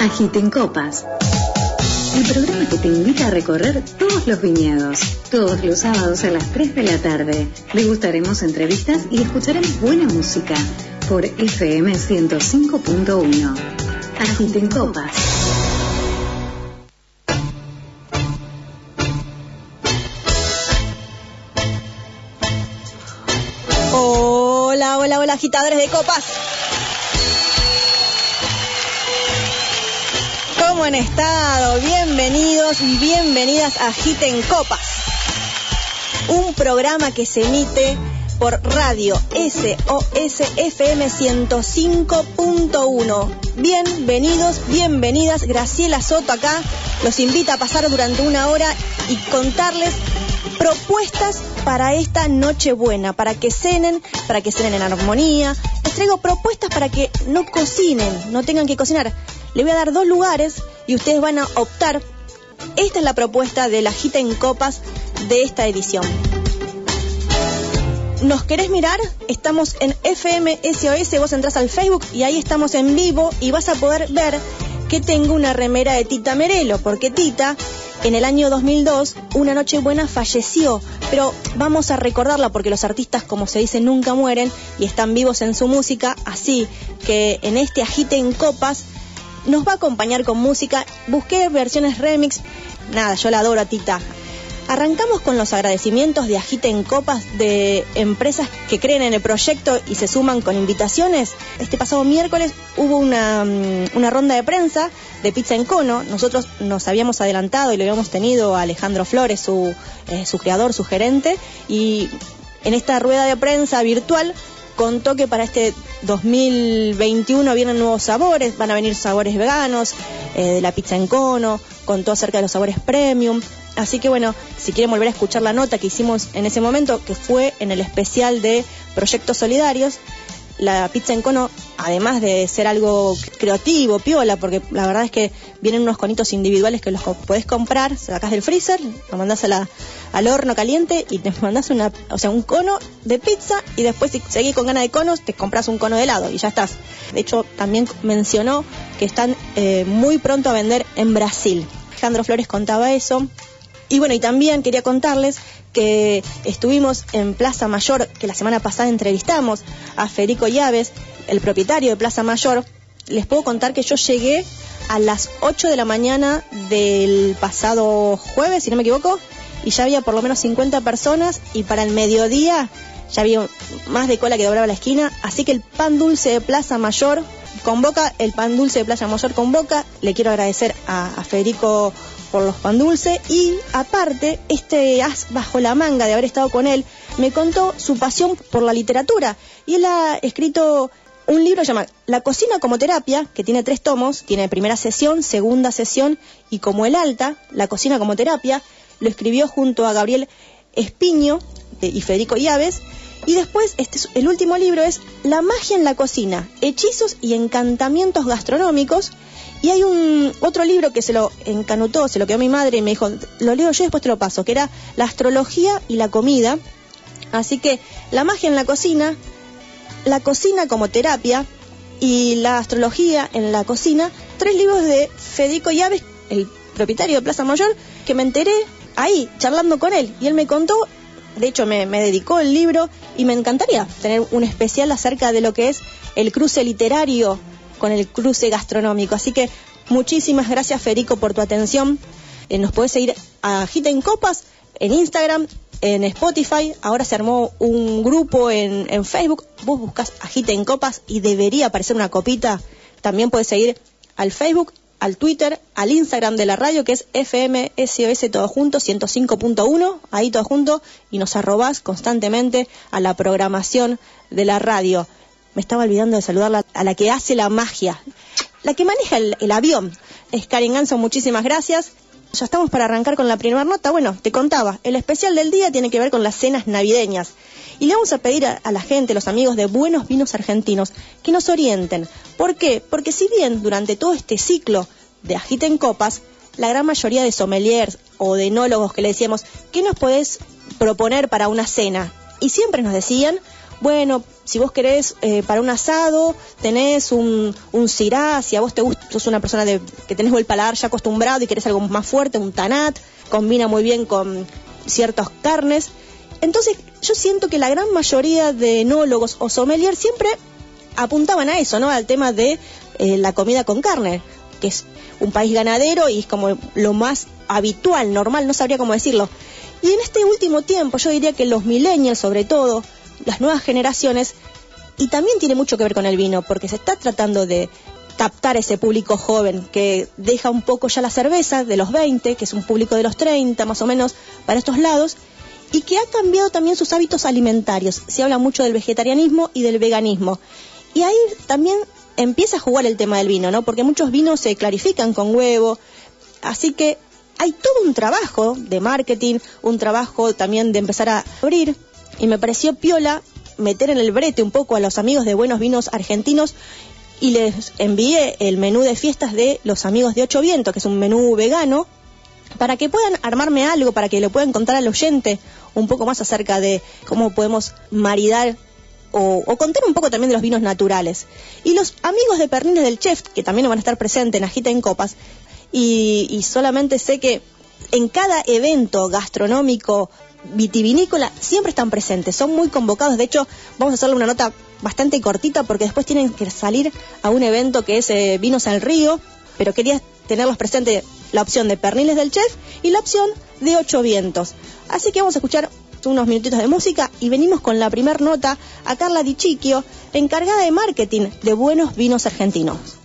Agiten Copas. El programa que te invita a recorrer todos los viñedos. Todos los sábados a las 3 de la tarde. Degustaremos entrevistas y escucharemos buena música por FM 105.1. Agiten Copas. Hola, hola, hola, agitadores de copas. ¿Cómo han estado? Bienvenidos y bienvenidas a Agiten Copas. Un programa que se emite por radio SOS FM 105.1. Bienvenidos, bienvenidas. Graciela Soto acá los invita a pasar durante una hora y contarles propuestas para esta Nochebuena, para que cenen, para que cenen en armonía. Les traigo propuestas para que no cocinen, no tengan que cocinar. Les voy a dar dos lugares y ustedes van a optar. Esta es la propuesta de la Gita en Copas de esta edición. ¿Nos querés mirar? Estamos en FM SOS, vos entras al Facebook y ahí estamos en vivo y vas a poder ver que tengo una remera de Tita Merelo, porque Tita en el año 2002, una noche buena falleció, pero vamos a recordarla porque los artistas, como se dice, nunca mueren y están vivos en su música, así que en este agite en copas nos va a acompañar con música. Busqué versiones remix, nada, yo la adoro a Tita. Arrancamos con los agradecimientos de Agite en Copas de empresas que creen en el proyecto y se suman con invitaciones. Este pasado miércoles hubo una, mm, una ronda de prensa de Pizza en Cono. Nosotros nos habíamos adelantado y lo habíamos tenido a Alejandro Flores, su, eh, su creador, su gerente, y en esta rueda de prensa virtual contó que para este 2021 vienen nuevos sabores, van a venir sabores veganos, eh, de la pizza en cono, contó acerca de los sabores premium. Así que bueno, si quieren volver a escuchar la nota que hicimos en ese momento, que fue en el especial de Proyectos Solidarios, la pizza en cono, además de ser algo creativo, piola, porque la verdad es que vienen unos conitos individuales que los podés comprar, sacás del freezer, lo mandás a la, al horno caliente y te mandás una, o sea, un cono de pizza y después si seguís con ganas de conos, te compras un cono de helado y ya estás. De hecho, también mencionó que están eh, muy pronto a vender en Brasil. Alejandro Flores contaba eso. Y bueno, y también quería contarles que estuvimos en Plaza Mayor, que la semana pasada entrevistamos a Federico Llaves, el propietario de Plaza Mayor. Les puedo contar que yo llegué a las 8 de la mañana del pasado jueves, si no me equivoco, y ya había por lo menos 50 personas y para el mediodía ya había más de cola que doblaba la esquina, así que el pan dulce de Plaza Mayor convoca, el pan dulce de Plaza Mayor convoca, le quiero agradecer a, a Federico por los pan dulce y aparte este as bajo la manga de haber estado con él me contó su pasión por la literatura y él ha escrito un libro llamado La cocina como terapia, que tiene tres tomos, tiene primera sesión, segunda sesión y como el alta, La cocina como terapia, lo escribió junto a Gabriel Espiño eh, y Federico Llaves. Y después, este, el último libro es La magia en la cocina, hechizos y encantamientos gastronómicos. Y hay un otro libro que se lo encanutó, se lo quedó mi madre y me dijo, lo leo yo después te lo paso, que era La astrología y la comida. Así que la magia en la cocina, la cocina como terapia y la astrología en la cocina, tres libros de Federico Llaves, el propietario de Plaza Mayor, que me enteré ahí, charlando con él. Y él me contó, de hecho me, dedicó el libro y me encantaría tener un especial acerca de lo que es el cruce literario con el cruce gastronómico. Así que muchísimas gracias Federico por tu atención. Eh, nos puedes seguir a Gita en Copas en Instagram, en Spotify. Ahora se armó un grupo en, en Facebook. Vos buscas Agita en Copas y debería aparecer una copita. También puedes seguir al Facebook al Twitter, al Instagram de la radio, que es FMSOS todo junto, 105.1, ahí todo junto, y nos arrobás constantemente a la programación de la radio. Me estaba olvidando de saludar a la que hace la magia, la que maneja el, avión. Es Karen Ganso, muchísimas gracias. Ya estamos para arrancar con la primera nota. Bueno, te contaba, el especial del día tiene que ver con las cenas navideñas. Y le vamos a pedir a, a, la gente, los amigos de Buenos Vinos Argentinos, que nos orienten. ¿Por qué? Porque si bien durante todo este ciclo de Agita en Copas, la gran mayoría de sommeliers o de enólogos que le decíamos, ¿qué nos podés proponer para una cena? Y siempre nos decían bueno, si vos querés eh, para un asado, tenés un, un cirá, si a vos te gusta, sos una persona de, que tenés el paladar ya acostumbrado y querés algo más fuerte, un tanat, combina muy bien con ciertas carnes. Entonces, yo siento que la gran mayoría de enólogos o sommeliers siempre apuntaban a eso, ¿no? Al tema de eh, la comida con carne, que es un país ganadero y es como lo más habitual, normal, no sabría cómo decirlo. Y en este último tiempo, yo diría que los millennials, sobre todo, las nuevas generaciones, y también tiene mucho que ver con el vino, porque se está tratando de captar ese público joven que deja un poco ya la cerveza de los 20, que es un público de los 30 más o menos para estos lados, y que ha cambiado también sus hábitos alimentarios. Se habla mucho del vegetarianismo y del veganismo. Y ahí también empieza a jugar el tema del vino, ¿no? Porque muchos vinos se clarifican con huevo, así que hay todo un trabajo de marketing, un trabajo también de empezar a abrir, y me pareció piola meter en el brete un poco a los amigos de Buenos Vinos Argentinos y les envié el menú de fiestas de los amigos de Ocho Vientos, que es un menú vegano, para que puedan armarme algo, para que le puedan contar al oyente un poco más acerca de cómo podemos maridar o, contar un poco también de los vinos naturales. Y los amigos de Pernines del Chef, que también van a estar presentes en Agita en Copas, y, solamente sé que en cada evento gastronómico vitivinícola siempre están presentes, son muy convocados, de hecho vamos a hacerle una nota bastante cortita porque después tienen que salir a un evento que es eh, Vinos al Río, pero quería tenerlos presentes la opción de Perniles del Chef y la opción de Ocho Vientos. Así que vamos a escuchar unos minutitos de música y venimos con la primer nota a Carla Di Chicchio, encargada de marketing de buenos vinos argentinos.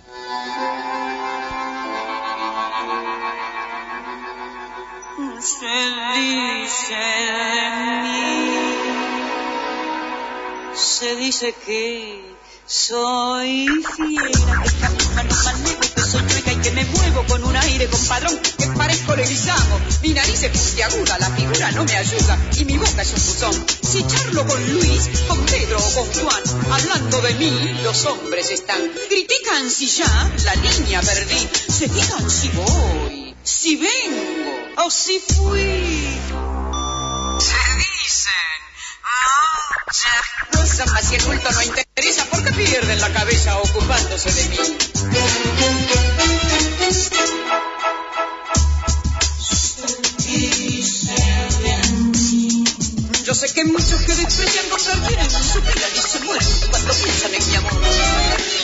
Se dice que soy fiera, que camino no que soy chueca y que me muevo con un aire compadrón, que parezco leguizamo. Mi nariz es puntiaguda, la figura no me ayuda y mi boca es un buzón. Si charlo con Luis, con Pedro o con Juan, hablando de mí, los hombres están. Critican si ya la línea perdí, se fijan si voy, si vengo o si fui. Se dicen no, más si el culto no interesa, ¿por qué pierden la cabeza ocupándose de mí? Yo sé que muchos que desprecian comprar tienen su vida y se mueren cuando piensan en mi amor.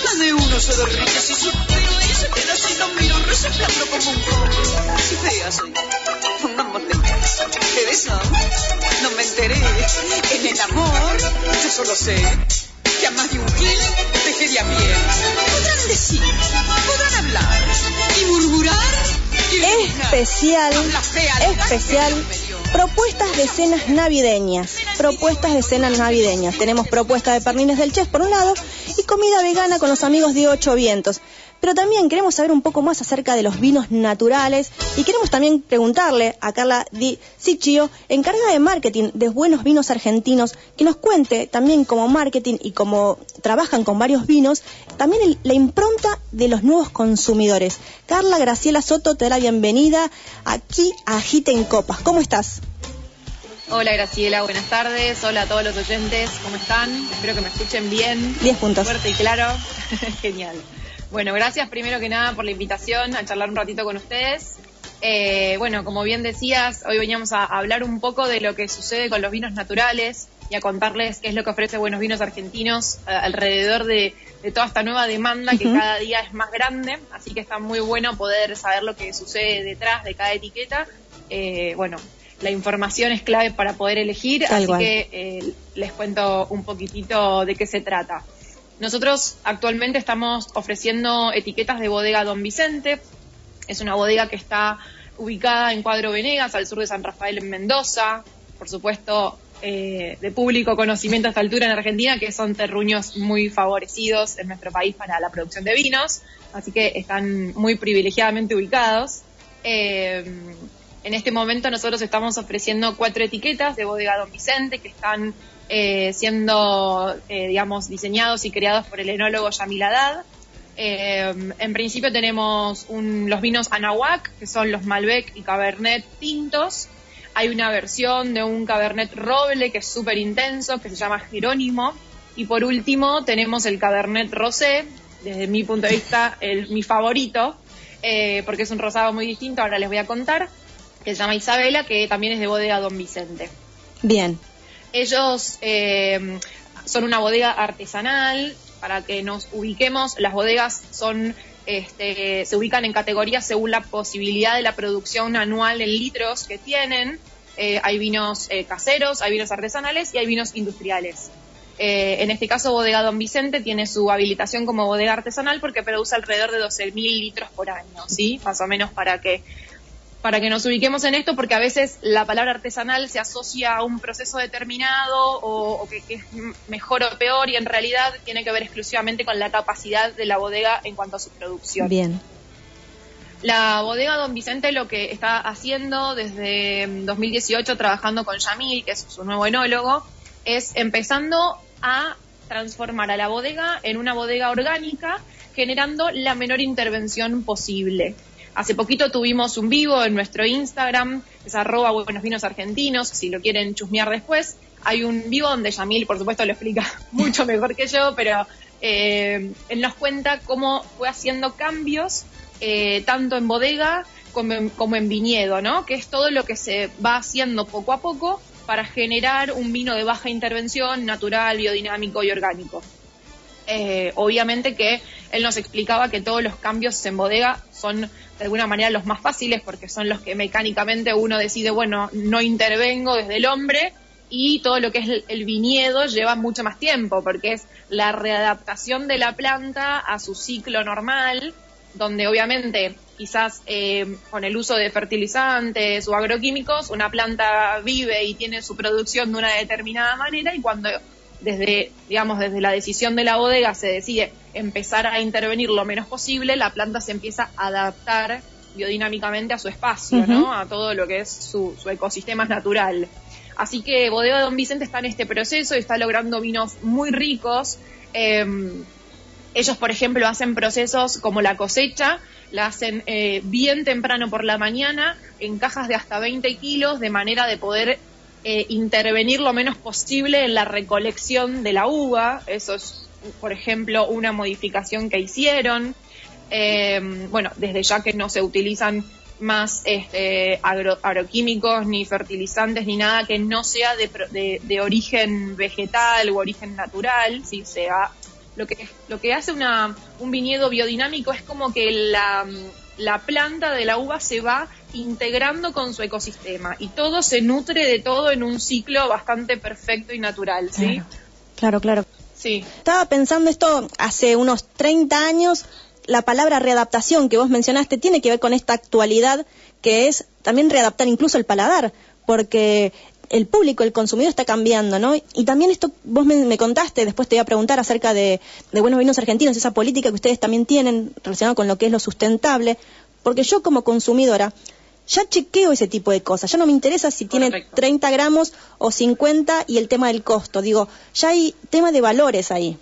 Más de uno se derrite si suspiro y se queda así, lo pobre. Si fea soy, pongámosle de eso no me enteré. En el amor, yo solo sé que a más de un gil te quería bien. Podrán decir, podrán hablar y murmurar. Especial, especial Propuestas de cenas navideñas. Propuestas de cenas navideñas. Tenemos propuestas de pernines del chef por un lado y comida vegana con los amigos de Ocho Vientos. Pero también queremos saber un poco más acerca de los vinos naturales y queremos también preguntarle a Carla Di Ciccio, encargada de marketing de buenos vinos argentinos, que nos cuente también como marketing y como trabajan con varios vinos, también la impronta de los nuevos consumidores. Carla Graciela Soto te da la bienvenida aquí a Agite en Copas. ¿Cómo estás? Hola Graciela, buenas tardes. Hola a todos los oyentes, ¿cómo están? Espero que me escuchen bien. 10 puntos. Fuerte y claro. Genial. Bueno, gracias primero que nada por la invitación a charlar un ratito con ustedes. Eh, bueno, como bien decías, hoy veníamos a hablar un poco de lo que sucede con los vinos naturales y a contarles qué es lo que ofrece Buenos Vinos Argentinos eh, alrededor de, toda esta nueva demanda que cada día es más grande. Así que está muy bueno poder saber lo que sucede detrás de cada etiqueta. Eh, bueno, la información es clave para poder elegir, así que les cuento un poquitito de qué se trata. Nosotros actualmente estamos ofreciendo etiquetas de bodega Don Vicente. Es una bodega que está ubicada en Cuadro Venegas, al sur de San Rafael, en Mendoza. Por supuesto, eh, de público conocimiento a esta altura en Argentina, que son terruños muy favorecidos en nuestro país para la producción de vinos. Así que están muy privilegiadamente ubicados. Eh, en este momento nosotros estamos ofreciendo cuatro etiquetas de bodega Don Vicente que están eh, siendo, eh, digamos, diseñados y creados por el enólogo Yamil Haddad. Eh, en principio tenemos los vinos Anahuac, que son los Malbec y Cabernet tintos. Hay una versión de un Cabernet Roble que es súper intenso, que se llama Jerónimo. Y por último tenemos el Cabernet Rosé, desde mi punto de vista el, mi favorito, porque es un rosado muy distinto, ahora les voy a contar, que se llama Isabela, que también es de bodega Don Vicente. Bien. Ellos eh, son una bodega artesanal, para que nos ubiquemos, las bodegas son este, se ubican en categorías según la posibilidad de la producción anual en litros que tienen. Eh, hay vinos eh, caseros, hay vinos artesanales y hay vinos industriales. En este caso, Bodega Don Vicente tiene su habilitación como bodega artesanal porque produce alrededor de 12.000 litros por año, ¿sí? Más o menos para que para que nos ubiquemos en esto, porque a veces la palabra artesanal se asocia a un proceso determinado o, que, es mejor o peor y en realidad tiene que ver exclusivamente con la capacidad de la bodega en cuanto a su producción. Bien. La bodega Don Vicente lo que está haciendo desde 2018 trabajando con Yamil, que es su nuevo enólogo, es empezando a transformar a la bodega en una bodega orgánica, generando la menor intervención posible. Hace poquito tuvimos un vivo en nuestro Instagram, es arroba buenos vinos argentinos, si lo quieren chusmear después. Hay un vivo donde Yamil, por supuesto, lo explica mucho mejor que yo, pero eh, él nos cuenta cómo fue haciendo cambios, eh, tanto en bodega como en, como en viñedo, ¿no? Que es todo lo que se va haciendo poco a poco para generar un vino de baja intervención, natural, biodinámico y orgánico. Eh, obviamente que él nos explicaba que todos los cambios en bodega son de alguna manera los más fáciles porque son los que mecánicamente uno decide, bueno, no intervengo desde el hombre y todo lo que es el viñedo lleva mucho más tiempo porque es la readaptación de la planta a su ciclo normal, donde obviamente quizás eh, con el uso de fertilizantes o agroquímicos una planta vive y tiene su producción de una determinada manera y cuando desde, digamos, desde la decisión de la bodega se decide empezar a intervenir lo menos posible, la planta se empieza a adaptar biodinámicamente a su espacio, ¿no? A todo lo que es su, ecosistema natural. Así que Bodega Don Vicente está en este proceso y está logrando vinos muy ricos. Em, ellos, por ejemplo, hacen procesos como la cosecha, la hacen eh, bien temprano por la mañana, en cajas de hasta 20 kilos, de manera de poder eh, intervenir lo menos posible en la recolección de la uva. Eso es, por ejemplo, una modificación que hicieron. Eh, bueno, desde ya que no se utilizan más este, agroquímicos ni fertilizantes ni nada que no sea de, de, origen vegetal o origen natural, si sea lo que lo que hace una, un viñedo biodinámico es como que la, la planta de la uva se va integrando con su ecosistema y todo se nutre de todo en un ciclo bastante perfecto y natural, ¿sí? Claro, claro. Sí. Estaba pensando esto hace unos 30 años, la palabra readaptación que vos mencionaste tiene que ver con esta actualidad que es también readaptar incluso el paladar, porque el público, el consumidor está cambiando, ¿no? Y también esto, vos me, contaste, después te voy a preguntar acerca de, de, Buenos Vinos Argentinos, esa política que ustedes también tienen relacionada con lo que es lo sustentable, porque yo como consumidora ya chequeo ese tipo de cosas. Ya no me interesa si tiene 30 gramos o 50 y el tema del costo. Digo, ya hay tema de valores ahí.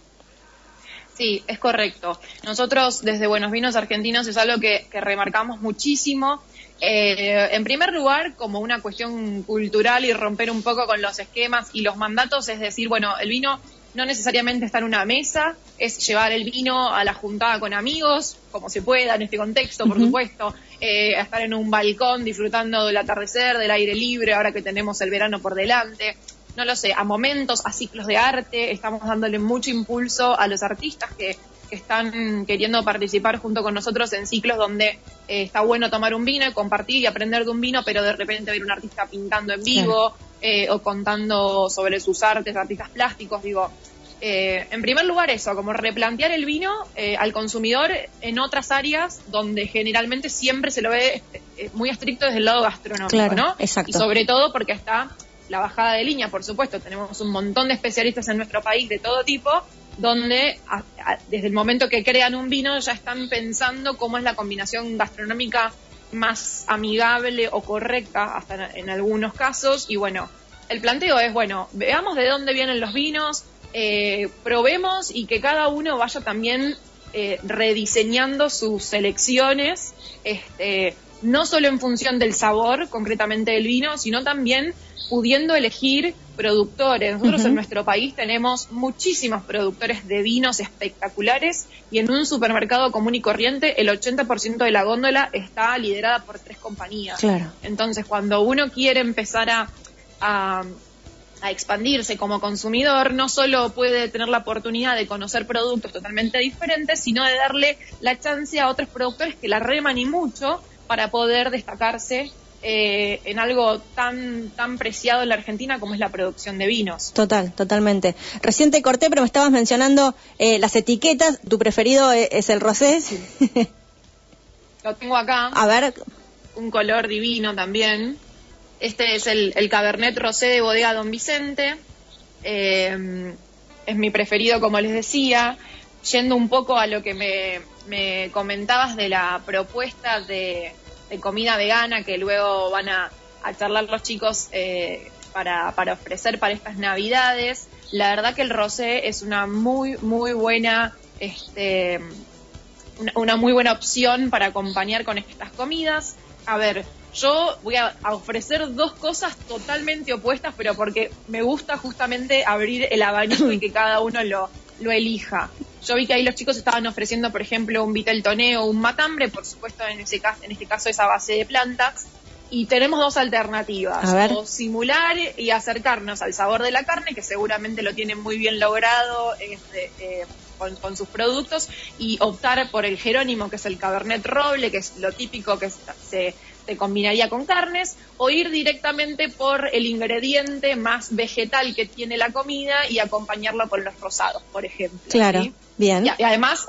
Sí, es correcto. Nosotros desde Buenos Vinos Argentinos es algo que, remarcamos muchísimo. Eh, en primer lugar, como una cuestión cultural y romper un poco con los esquemas y los mandatos, es decir, bueno, el vino no necesariamente está en una mesa, es llevar el vino a la juntada con amigos, como se pueda en este contexto, por supuesto, eh, estar en un balcón disfrutando del atardecer, del aire libre, ahora que tenemos el verano por delante. No lo sé, a momentos, a ciclos de arte, estamos dándole mucho impulso a los artistas que, están queriendo participar junto con nosotros en ciclos donde eh, está bueno tomar un vino y compartir y aprender de un vino, pero de repente ver un artista pintando en vivo eh, o contando sobre sus artes, artistas plásticos, digo, eh, en primer lugar eso, como replantear el vino eh, al consumidor en otras áreas donde generalmente siempre se lo ve eh, muy estricto desde el lado gastronómico, ¿no? Exacto. Y sobre todo porque está la bajada de línea, por supuesto, tenemos un montón de especialistas en nuestro país de todo tipo, donde desde el momento que crean un vino ya están pensando cómo es la combinación gastronómica más amigable o correcta, hasta en algunos casos, y bueno, el planteo es, bueno, veamos de dónde vienen los vinos, eh, probemos y que cada uno vaya también eh, rediseñando sus selecciones este, no solo en función del sabor concretamente del vino, sino también pudiendo elegir productores. Nosotros en nuestro país tenemos muchísimos productores de vinos espectaculares y en un supermercado común y corriente el 80% de la góndola está liderada por tres compañías. Claro. Entonces, cuando uno quiere empezar a, a, a expandirse como consumidor, no solo puede tener la oportunidad de conocer productos totalmente diferentes, sino de darle la chance a otros productores que la reman y mucho para poder destacarse eh, en algo tan tan preciado en la Argentina como es la producción de vinos. Total, totalmente. Recién te corté, pero me estabas mencionando eh, las etiquetas. ¿Tu preferido e- es el rosé? Lo tengo acá, A ver, un color divino también. Este es el, Cabernet Rosé de Bodega Don Vicente. Eh, es mi preferido, como les decía. Yendo un poco a lo que me, me comentabas de la propuesta de, comida vegana que luego van a, charlar los chicos eh, para, ofrecer para estas navidades. La verdad que el rosé es una muy, muy buena, este, una muy buena opción para acompañar con estas comidas. A ver, yo voy a, ofrecer dos cosas totalmente opuestas, pero porque me gusta justamente abrir el abanico y que cada uno lo, lo elija. Yo vi que ahí los chicos estaban ofreciendo, por ejemplo, un viteltoné o un matambre, por supuesto en, ese caso, en este caso es a base de plantas. Y tenemos dos alternativas, o simular y acercarnos al sabor de la carne, que seguramente lo tienen muy bien logrado este, eh, con, con sus productos, y optar por el Jerónimo, que es el Cabernet Roble, que es lo típico que se, se combinaría con carnes, o ir directamente por el ingrediente más vegetal que tiene la comida y acompañarlo con los rosados, por ejemplo. claro, ¿sí? bien. Y, y además,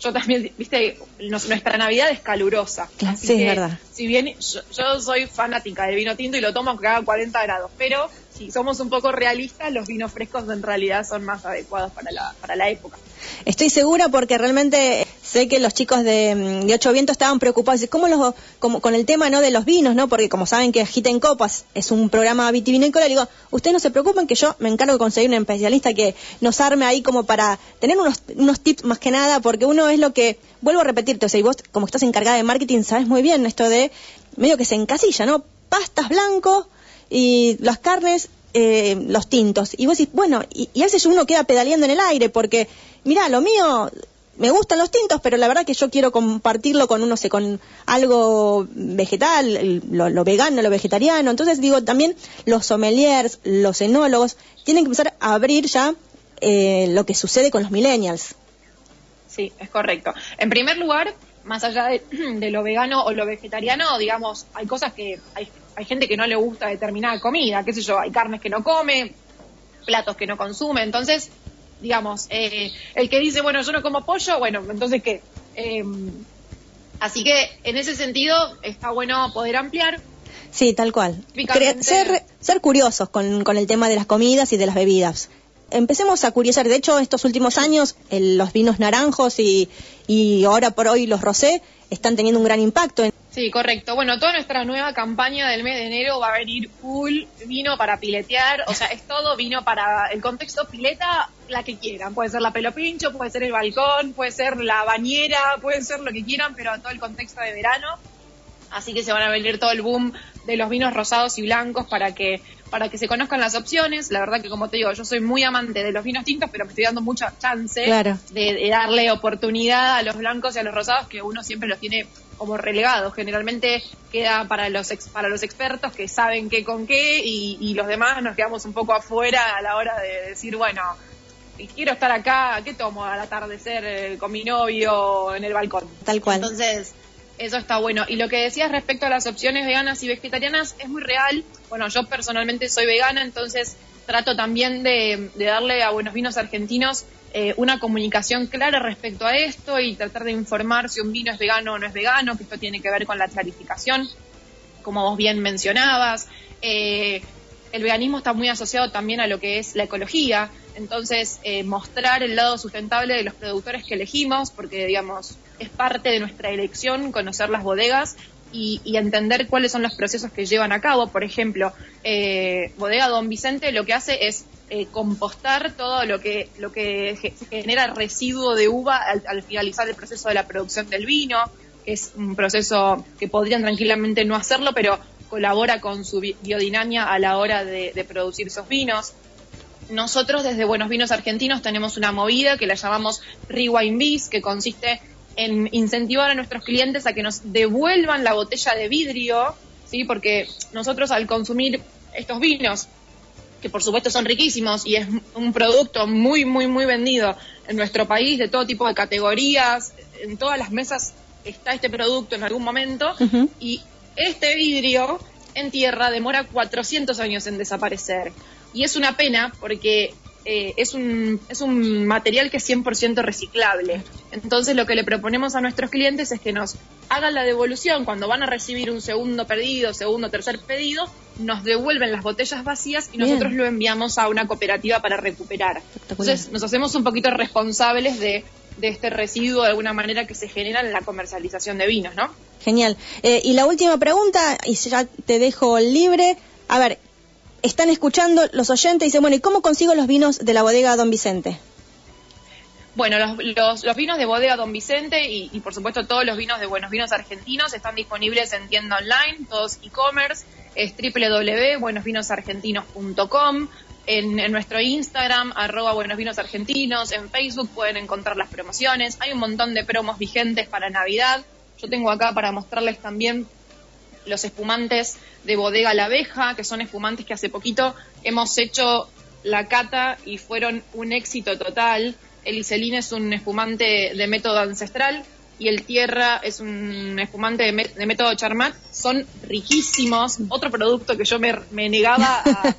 yo también, viste, nuestra Navidad es calurosa. Claro, Así sí, es verdad. Si bien yo, yo soy fanática del vino tinto y lo tomo haga 40 grados, pero si somos un poco realistas, los vinos frescos en realidad son más adecuados para la, para la época. Estoy segura porque realmente sé que los chicos de, mm, de Ocho Vientos estaban preocupados. ¿Cómo los, como, con el tema no de los vinos, ¿no? Porque como saben que Agiten Copas es un programa vitivinícola, digo, ustedes no se preocupen que yo me encargo de conseguir un especialista que nos arme ahí como para tener unos, unos tips más que nada, porque uno es lo que, vuelvo a repetirte, o sea, y vos como estás encargada de marketing sabes muy bien esto de medio que se encasilla, ¿no? Pastas blancos y las carnes, eh, los tintos. Y vos decís, bueno, y, y a veces uno queda pedaleando en el aire porque, mira, lo mío, me gustan los tintos, pero la verdad que yo quiero compartirlo con, no sé, con algo vegetal, lo vegano, lo vegetariano. Entonces digo, también los sommeliers, los enólogos, tienen que empezar a abrir ya eh, lo que sucede con los millennials. Sí, es correcto. En primer lugar, más allá de, de lo vegano o lo vegetariano, digamos, hay cosas que hay, hay gente que no le gusta determinada comida, qué sé yo, hay carnes que no come, platos que no consume, entonces, digamos, eh, el que dice, bueno, yo no como pollo, bueno, entonces qué. Eh, así que en ese sentido está bueno poder ampliar. Sí, tal cual. Cre- Ser, ser curiosos con, con el tema de las comidas y de las bebidas. Empecemos a curiosar. De hecho, estos últimos años, el- los vinos naranjos y, y ahora por hoy los rosé están teniendo un gran impacto. En, Sí, correcto. Bueno, toda nuestra nueva campaña del mes de enero va a venir full vino para piletear, o sea, es todo vino para el contexto pileta, la que quieran. Puede ser la pelo pincho, puede ser el balcón, puede ser la bañera, puede ser lo que quieran, pero todo el contexto de verano. Así que se van a venir todo el boom de los vinos rosados y blancos para que para que se conozcan las opciones. La verdad que como te digo, yo soy muy amante de los vinos tintos, pero me estoy dando mucha chance Claro. de, de darle oportunidad a los blancos y a los rosados que uno siempre los tiene como relegados. Generalmente queda para los ex- para los expertos que saben qué con qué y, y los demás nos quedamos un poco afuera a la hora de decir, bueno, quiero estar acá, ¿qué tomo al atardecer eh, con mi novio en el balcón? tal cual. Entonces, eso está bueno. Y lo que decías respecto a las opciones veganas y vegetarianas es muy real. Bueno, yo personalmente soy vegana, entonces trato también de, de darle a Buenos Vinos Argentinos eh, una comunicación clara respecto a esto y tratar de informar si un vino es vegano o no es vegano, que esto tiene que ver con la clarificación, como vos bien mencionabas. Eh, el veganismo está muy asociado también a lo que es la ecología, entonces eh, mostrar el lado sustentable de los productores que elegimos, porque digamos es parte de nuestra elección conocer las bodegas y, y entender cuáles son los procesos que llevan a cabo. Por ejemplo, eh, bodega Don Vicente lo que hace es eh, compostar todo lo que lo que ge- genera residuo de uva al, al finalizar el proceso de la producción del vino, que es un proceso que podrían tranquilamente no hacerlo, pero colabora con su biodinamia a la hora de, producir esos vinos. Nosotros desde Buenos Vinos Argentinos tenemos una movida que la llamamos Rewind Bees, que consiste en incentivar a nuestros clientes a que nos devuelvan la botella de vidrio, ¿sí? porque nosotros al consumir estos vinos, que por supuesto son riquísimos y es un producto muy, muy, muy vendido en nuestro país, de todo tipo de categorías, en todas las mesas está este producto en algún momento, y este vidrio en tierra demora 400 años en desaparecer. Y es una pena porque eh, es, un, es un material que es 100% reciclable. Entonces lo que le proponemos a nuestros clientes es que nos hagan la devolución cuando van a recibir un segundo pedido, segundo, tercer pedido, nos devuelven las botellas vacías y nosotros lo enviamos a una cooperativa para recuperar. Entonces nos hacemos un poquito responsables de, de este residuo de alguna manera que se genera en la comercialización de vinos, ¿no? Genial. Eh, y la última pregunta, y ya te dejo libre. A ver, están escuchando los oyentes y dicen, bueno, ¿y cómo consigo los vinos de la bodega Don Vicente? Bueno, los, los, vinos de bodega Don Vicente y, por supuesto todos los vinos de Buenos Vinos Argentinos están disponibles en tienda online, todos e-commerce, es www.buenosvinosargentinos.com, en, en, nuestro Instagram, arroba Buenos Vinos Argentinos, en Facebook pueden encontrar las promociones, hay un montón de promos vigentes para Navidad, yo tengo acá para mostrarles también los espumantes de Bodega La Abeja, que son espumantes que hace poquito hemos hecho la cata y fueron un éxito total. El Iselín es un espumante de método ancestral y el Tierra es un espumante de, método Charmat. Son riquísimos. Otro producto que yo me, negaba a,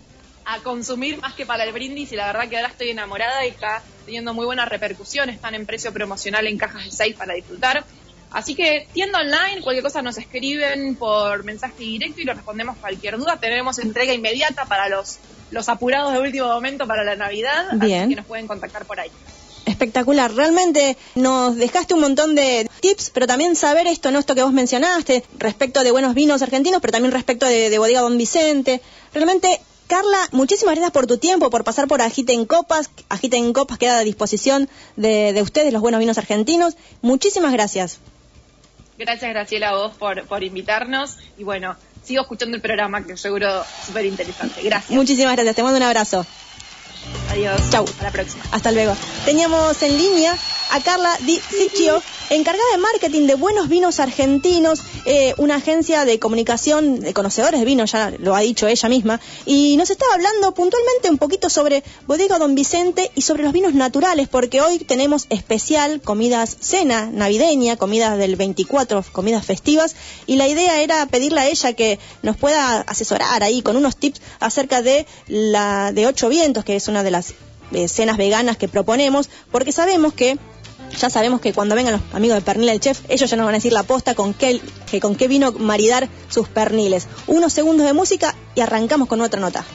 a, consumir más que para el brindis y la verdad que ahora estoy enamorada y está teniendo muy buena repercusión. Están en precio promocional en cajas de 6 para disfrutar. Así que tienda online, cualquier cosa nos escriben por mensaje directo y lo respondemos cualquier duda. Tenemos entrega inmediata para los, los apurados de último momento para la Navidad, Bien. así que nos pueden contactar por ahí. Espectacular, realmente nos dejaste un montón de tips, pero también saber esto, ¿no? Esto que vos mencionaste, respecto de buenos vinos argentinos, pero también respecto de, Bodega Don Vicente. Realmente Carla, muchísimas gracias por tu tiempo, por pasar por Agite en Copas. Agite en Copas queda a disposición de, de ustedes, los buenos vinos argentinos. Muchísimas gracias. Gracias, Graciela, a vos por, por invitarnos. Y bueno, sigo escuchando el programa, que seguro súper interesante. Gracias. Muchísimas gracias. Te mando un abrazo. Adiós. Chau. A la próxima. Hasta luego. Teníamos en línea a Carla Di Ciccio, encargada de marketing de buenos vinos argentinos, eh, una agencia de comunicación de conocedores de vinos, ya lo ha dicho ella misma, y nos estaba hablando puntualmente un poquito sobre Bodega Don Vicente y sobre los vinos naturales, porque hoy tenemos especial comidas cena navideña, comidas del 24, comidas festivas, y la idea era pedirle a ella que nos pueda asesorar ahí con unos tips acerca de la de Ocho Vientos, que es una de las eh, cenas veganas que proponemos, porque sabemos que ya sabemos que cuando vengan los amigos de Pernil el Chef, ellos ya nos van a decir la posta con qué, que con qué vino maridar sus perniles. Unos segundos de música y arrancamos con otra nota.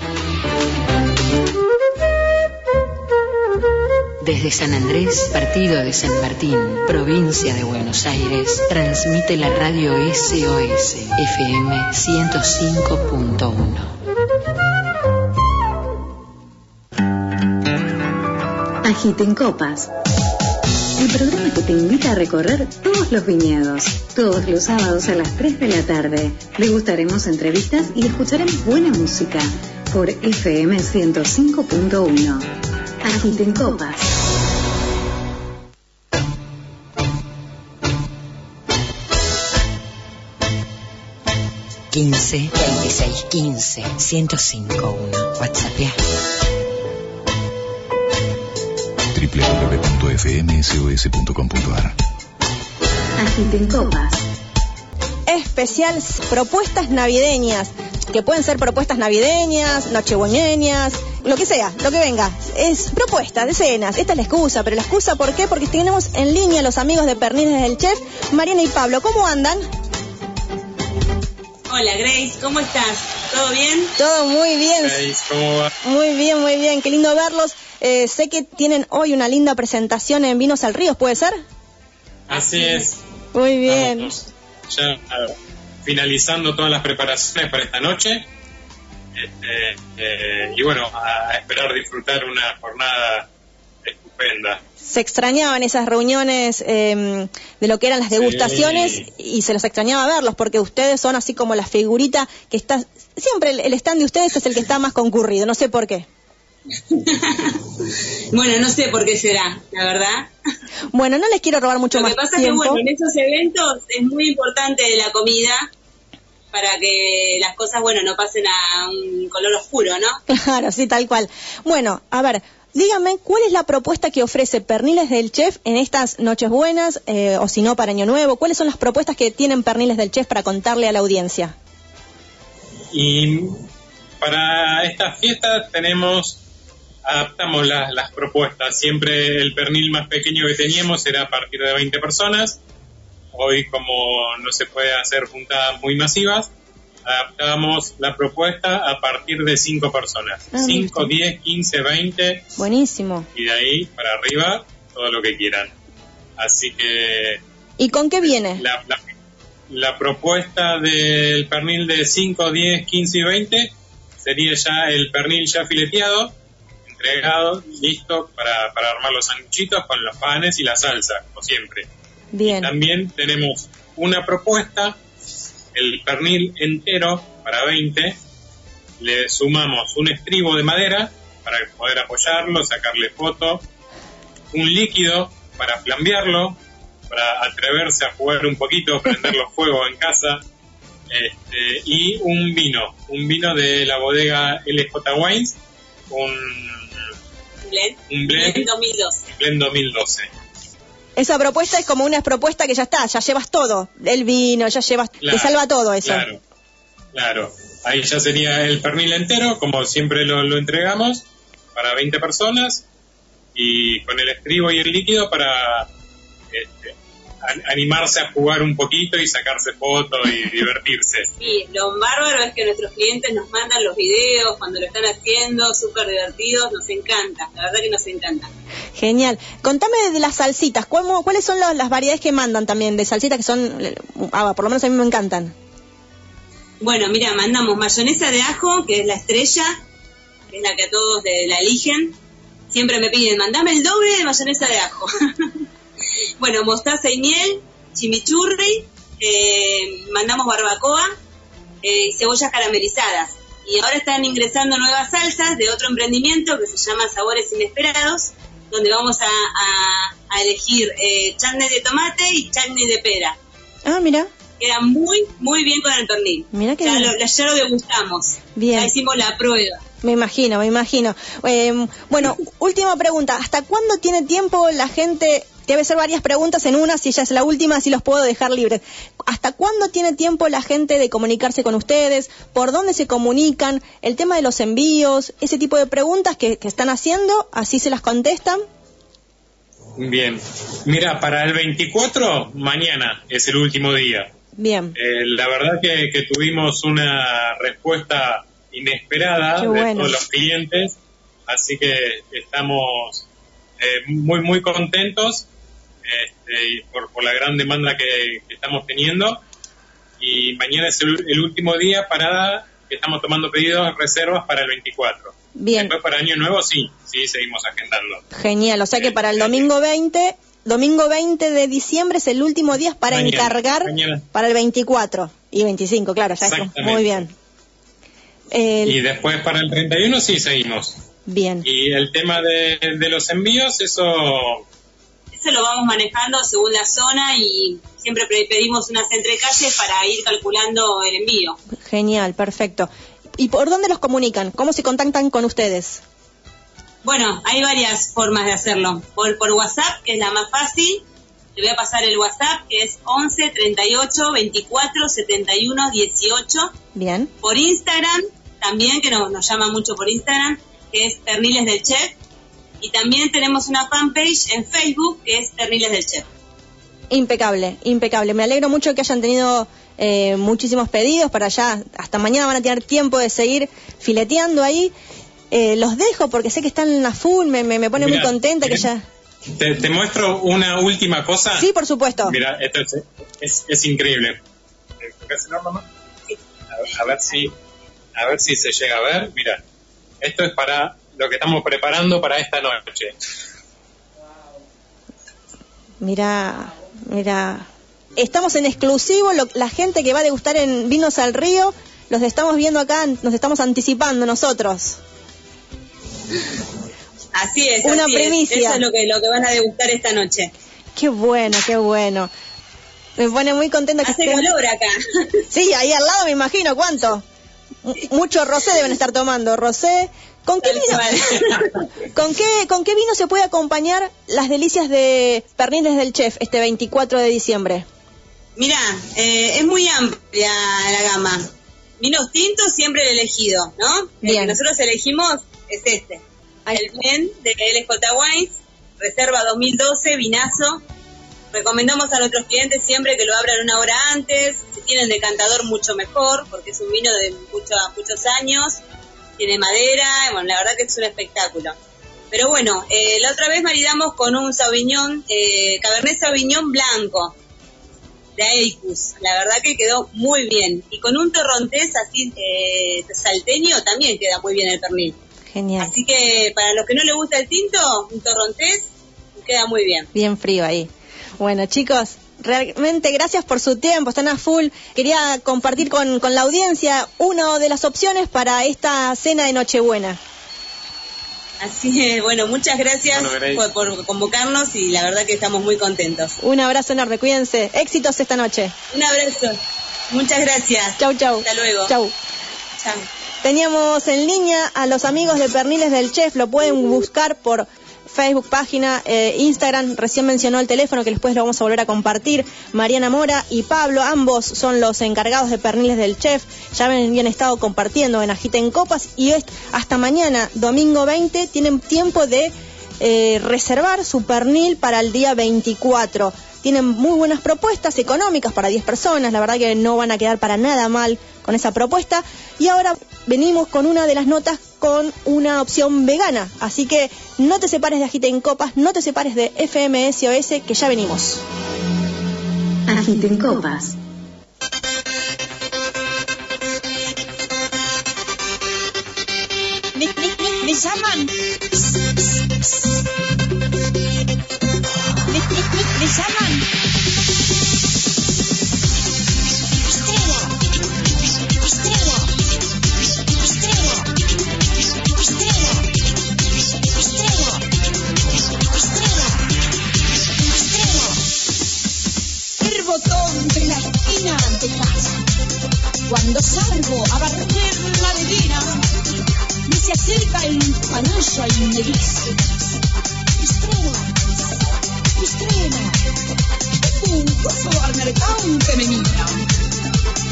Desde San Andrés, partido de San Martín, provincia de Buenos Aires, transmite la radio SOS FM 105.1. Agiten copas el programa que te invita a recorrer todos los viñedos. Todos los sábados a las 3 de la tarde. Degustaremos entrevistas y escucharemos buena música por FM 105.1. Agiten copas. Quince, veintiséis, quince, ciento cinco uno. WhatsApp www.fmsos.com.ar Agiten copas. Especial propuestas navideñas, que pueden ser propuestas navideñas, nochebueñeñas, lo que sea, lo que venga. Es propuesta de cenas. Esta es la excusa, pero la excusa ¿por qué? Porque tenemos en línea los amigos de Perniles del Chef, Mariana y Pablo. ¿Cómo andan? Hola Grace, ¿cómo estás? ¿Todo bien? Todo muy bien. ¿cómo va? Muy bien, muy bien. Qué lindo verlos. Eh, sé que tienen hoy una linda presentación en Vinos al Río, ¿puede ser? Así es. Muy bien. ya finalizando todas las preparaciones para esta noche. Este, eh, y bueno, a esperar disfrutar una jornada estupenda. Se extrañaban esas reuniones eh, de lo que eran las degustaciones Sí. y se los extrañaba verlos porque ustedes son así como la figurita que está siempre el, el stand de ustedes es el que está más concurrido, no sé por qué. Bueno, no sé por qué será, la verdad. Bueno, no les quiero robar mucho Lo más que pasa tiempo. que, bueno, en esos eventos es muy importante la comida para que las cosas, bueno, no pasen a un color oscuro, ¿no? Claro, sí, tal cual. Bueno, a ver, díganme, ¿cuál es la propuesta que ofrece Perniles del Chef en estas Noches Buenas, eh, o si no, para Año Nuevo? ¿Cuáles son las propuestas que tienen Perniles del Chef para contarle a la audiencia? Y para estas fiestas tenemos, adaptamos las, las propuestas. Siempre el pernil más pequeño que teníamos era a partir de 20 personas. Hoy, como no se puede hacer juntadas muy masivas, adaptamos la propuesta a partir de 5 personas. Ah, 5, listo. 10, 15, 20 Buenísimo. y de ahí para arriba todo lo que quieran. Así que ¿Y con qué viene? la, la- la propuesta del pernil de 5, 10, 15 y 20 sería ya el pernil ya fileteado, entregado, listo para, para armar los sanguchitos con los panes y la salsa, como siempre. Bien. También tenemos una propuesta, el pernil entero para 20, le sumamos un estribo de madera para poder apoyarlo, sacarle foto, un líquido para flambearlo, para atreverse a jugar un poquito, prenderlo fuego en casa, este, y un vino, un vino de la bodega LJ Wines, un, Blend. un blend, 2012. blend 2012. Esa propuesta es como una propuesta que ya está, ya llevas todo. El vino, ya llevas, te salva todo eso. Claro, claro. Ahí ya sería el pernil entero, como siempre lo, lo entregamos, para 20 personas, y con el estribo y el líquido para animarse a jugar un poquito y sacarse fotos y divertirse. Sí, lo bárbaro es que nuestros clientes nos mandan los videos cuando lo están haciendo, súper divertidos, nos encanta, la verdad que nos encanta. Genial. Contame de las salsitas. ¿Cómo- ¿Cuáles son las, las variedades que mandan también de salsitas que son, eh, ah, por lo menos a mí me encantan? Bueno, mira, mandamos mayonesa de ajo, que es la estrella, que es la que a todos de- la eligen. Siempre me piden, mandame el doble de mayonesa de ajo. bueno, mostaza y miel, chimichurri, eh, mandamos barbacoa eh, y cebollas caramelizadas. Y ahora están ingresando nuevas salsas de otro emprendimiento que se llama Sabores Inesperados, donde vamos a, a- a elegir eh, chutney de tomate y chutney de pera. Ah, mira. Queda muy, muy bien con el pernil. Mira qué ya, lo, ya lo degustamos. Bien. Ya hicimos la prueba. Me imagino, me imagino. Eh, bueno, última pregunta. ¿Hasta cuándo tiene tiempo la gente? Debe ser varias preguntas en una, si ella es la última, si los puedo dejar libres. ¿Hasta cuándo tiene tiempo la gente de comunicarse con ustedes? ¿Por dónde se comunican? El tema de los envíos, ese tipo de preguntas que, que están haciendo, así se las contestan. Bien. Mira, para el 24, mañana es el último día. Bien. Eh, la verdad que, que tuvimos una respuesta inesperada Qué de bueno. todos los clientes, así que estamos eh, muy muy contentos este, y por, por la gran demanda que, que estamos teniendo y mañana es el, el último día para que estamos tomando pedidos reservas para el 24. Bien. Después para Año Nuevo sí, sí seguimos agendando. Genial. O sea que para el domingo 20, domingo 20 de diciembre es el último día para Mañana, encargar mañana. para el 24 y 25, claro. Ya es- muy bien. El- Y después para el 31 sí seguimos. Bien. Y el tema de, de los envíos, eso Lo vamos manejando según la zona y siempre pre- pedimos unas entrecalles para ir calculando el envío. Genial, perfecto. ¿Y por dónde los comunican? ¿Cómo se contactan con ustedes? Bueno, hay varias formas de hacerlo. Por, por WhatsApp, que es la más fácil. Le voy a pasar el WhatsApp, que es 11 38 24 71 18. Bien. Por Instagram, también, que nos, nos llama mucho por Instagram, que es Perniles del Chef. Y también tenemos una fanpage en Facebook, que es Perniles del Chef. Impecable, impecable. Me alegro mucho que hayan tenido eh, muchísimos pedidos para allá. Hasta mañana van a tener tiempo de seguir fileteando ahí. Eh, los dejo porque sé que están a full, me, me, me pone muy contenta que mira. ya... te, te muestro una última cosa. Sí, por supuesto. Mira, esto es, es, es increíble. Eh, a ver si a ver si se llega a ver. Mira, esto es para lo que estamos preparando para esta noche. Mira, mira. Estamos en exclusivo, lo- la gente que va a degustar en Vinos al Río, los estamos viendo acá, nos estamos anticipando nosotros. Así es, Una así es. primicia. Eso es lo que, lo que van a degustar esta noche. Qué bueno, qué bueno. Me pone muy contenta que Hace estén- calor acá. Sí, ahí al lado me imagino, ¿cuánto? M- Mucho rosé deben estar tomando, rosé. ¿Con qué vino? cual. ¿Con qué, ¿Con qué vino se puede acompañar las delicias de Perniles del Chef este 24 de diciembre? Mira, eh, es muy amplia la gama. Vinos tintos siempre el elegido, ¿no? El que nosotros elegimos es este. El blend de LJ Wines, Reserva 2012, vinazo. Recomendamos a nuestros clientes siempre que lo abran una hora antes. Si tienen decantador, mucho mejor, porque es un vino de mucho- muchos años. Tiene madera, bueno, la verdad que es un espectáculo. Pero bueno, eh, la otra vez maridamos con un Sauvignon, eh, Cabernet Sauvignon blanco de Aicus. La verdad que quedó muy bien. Y con un torrontés así eh, salteño también queda muy bien el pernil. Genial. Así que para los que no les gusta el tinto, un torrontés queda muy bien. Bien frío ahí. Bueno, chicos, realmente gracias por su tiempo, están a full. Quería compartir con, con la audiencia una de las opciones para esta cena de Nochebuena. Así es, bueno, muchas gracias Bueno, por, por convocarnos y la verdad que estamos muy contentos. Un abrazo enorme, cuídense. Éxitos esta noche. Un abrazo. Muchas gracias. Chau, chau. Hasta luego. Chau. Chao. Teníamos en línea a los amigos de Perniles del Chef, lo pueden buscar por Facebook, página, eh, Instagram, recién mencionó el teléfono que después lo vamos a volver a compartir. Mariana Mora y Pablo, ambos son los encargados de Perniles del Chef, ya habían estado compartiendo en Agita en Copas y hasta mañana, domingo 20, tienen tiempo de eh, reservar su pernil para el día 24. Tienen muy buenas propuestas económicas para 10 personas, la verdad que no van a quedar para nada mal con esa propuesta. Y ahora venimos con una de las notas con una opción vegana, así que no te separes de Agita en Copas, no te separes de FMSOS, que ya venimos. Agiten copas. Me, me, me, me llaman. Me, me, me llaman. Botón de la esquina de casa. Cuando salgo a barrer la arena, me se acerca el panoso y me dice, Estrella, Estrella, un coso al mercado femenino.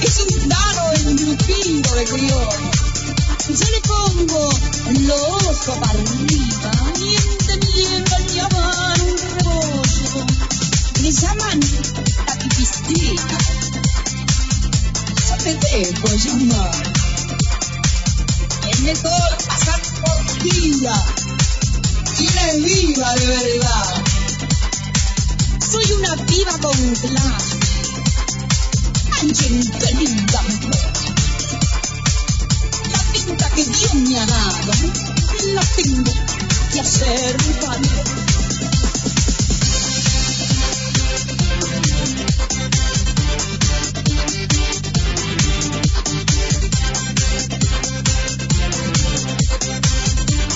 Es un dano embutido de criollo. Yo le pongo los ojos para arriba, miente, miente, al llamar un rebollo. Me llaman Yo me dejo llamar. Es mejor pasar por vida. ¿Quién es viva de verdad? Soy una viva con. Alguien que linda. La pinta que Dios me ha dado, la tengo que hacer valer.